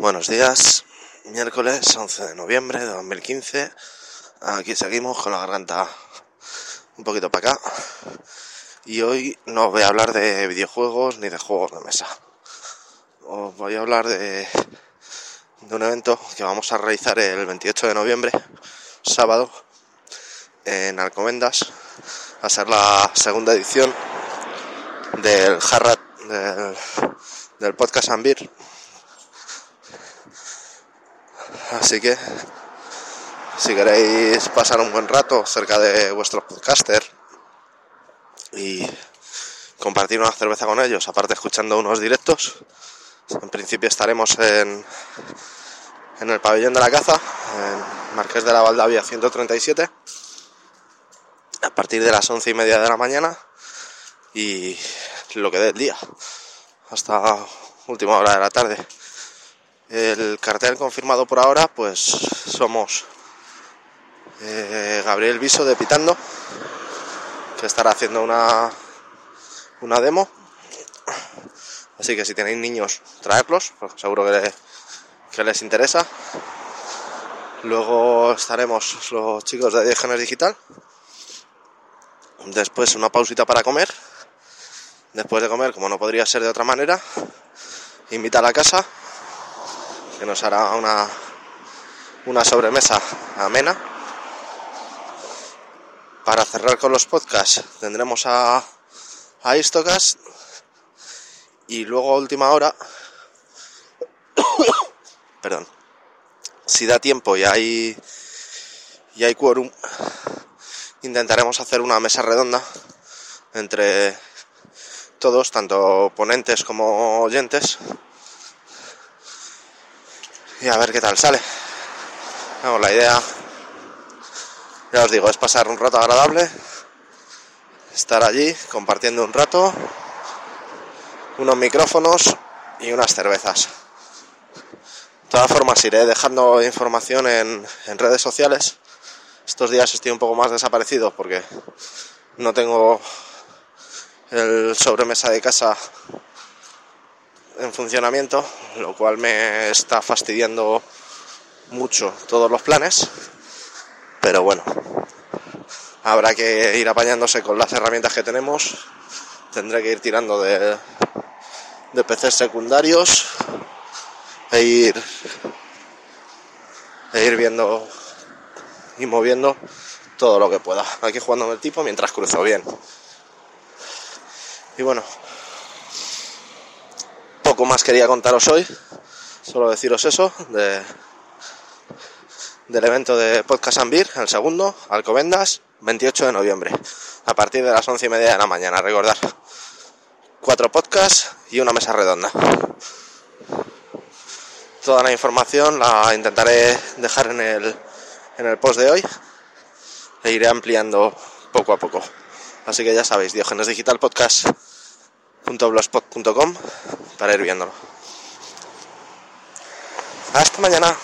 Buenos días, miércoles 11 de noviembre de 2015. Aquí seguimos con la garganta un poquito para acá. Y hoy no voy a hablar de videojuegos ni de juegos de mesa. Os voy a hablar de, de un evento que vamos a realizar el 28 de noviembre, sábado, en Alcomendas. Va a ser la segunda edición del Harrat del, del podcast Ambir Así que si queréis pasar un buen rato cerca de vuestros podcasters y compartir una cerveza con ellos, aparte escuchando unos directos, en principio estaremos en, en el pabellón de la caza, en Marqués de la Valdavia 137, a partir de las once y media de la mañana y lo que dé el día, hasta última hora de la tarde. El cartel confirmado por ahora, pues somos eh, Gabriel Viso de Pitando, que estará haciendo una, una demo. Así que si tenéis niños, traerlos, porque seguro que, que les interesa. Luego estaremos los chicos de Diógenes Digital. Después una pausita para comer. Después de comer, como no podría ser de otra manera, invita a la casa que nos hará una, una sobremesa amena. Para cerrar con los podcasts tendremos a, a y luego a última hora, perdón, si da tiempo y hay, y hay quórum, intentaremos hacer una mesa redonda entre todos, tanto ponentes como oyentes, y a ver qué tal sale. Vamos, la idea, ya os digo, es pasar un rato agradable, estar allí compartiendo un rato, unos micrófonos y unas cervezas. De todas formas, iré dejando información en, en redes sociales. Estos días estoy un poco más desaparecido porque no tengo el sobremesa de casa en funcionamiento, lo cual me está fastidiando mucho todos los planes. Pero bueno, habrá que ir apañándose con las herramientas que tenemos. Tendré que ir tirando de, de PCs secundarios e ir, e ir viendo y moviendo todo lo que pueda. Aquí jugando el tipo mientras cruzo bien. Y bueno, poco más quería contaros hoy, solo deciros eso de, del evento de Podcast Ambir, el segundo, Alcobendas, 28 de noviembre, a partir de las once y media de la mañana, recordar. Cuatro podcasts y una mesa redonda. Toda la información la intentaré dejar en el, en el post de hoy e iré ampliando poco a poco. Así que ya sabéis, Diogenes Digital Podcast blogspot.com para ir viéndolo. Hasta mañana.